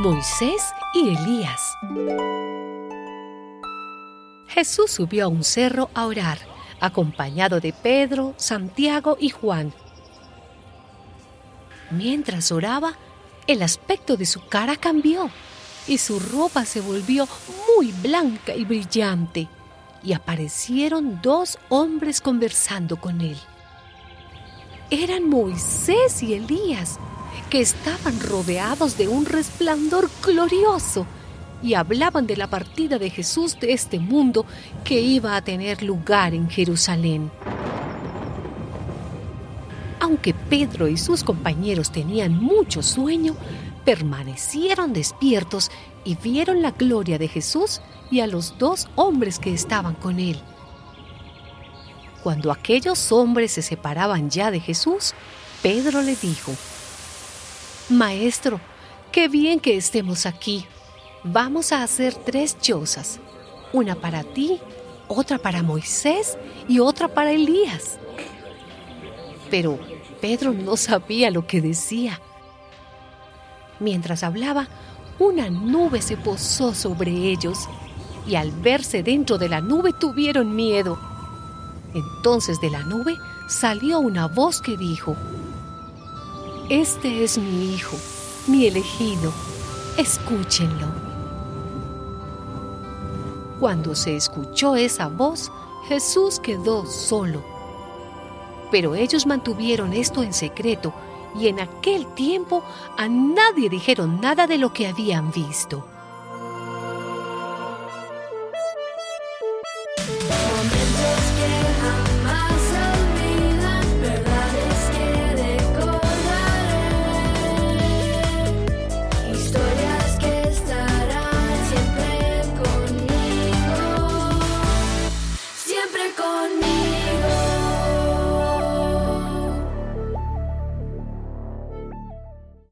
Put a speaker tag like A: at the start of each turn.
A: Moisés y Elías. Jesús subió a un cerro a orar, acompañado de Pedro, Santiago y Juan. Mientras oraba, el aspecto de su cara cambió y su ropa se volvió muy blanca y brillante, y aparecieron dos hombres conversando con él. Eran Moisés y Elías, que estaban rodeados de un resplandor glorioso y hablaban de la partida de Jesús de este mundo que iba a tener lugar en Jerusalén. Aunque Pedro y sus compañeros tenían mucho sueño, permanecieron despiertos y vieron la gloria de Jesús y a los dos hombres que estaban con él. Cuando aquellos hombres se separaban ya de Jesús, Pedro le dijo, Maestro, qué bien que estemos aquí. Vamos a hacer tres chozas, una para ti, otra para Moisés y otra para Elías. Pero Pedro no sabía lo que decía. Mientras hablaba, una nube se posó sobre ellos y al verse dentro de la nube tuvieron miedo. Entonces de la nube salió una voz que dijo, Este es mi hijo, mi elegido, escúchenlo. Cuando se escuchó esa voz, Jesús quedó solo. Pero ellos mantuvieron esto en secreto y en aquel tiempo a nadie dijeron nada de lo que habían visto.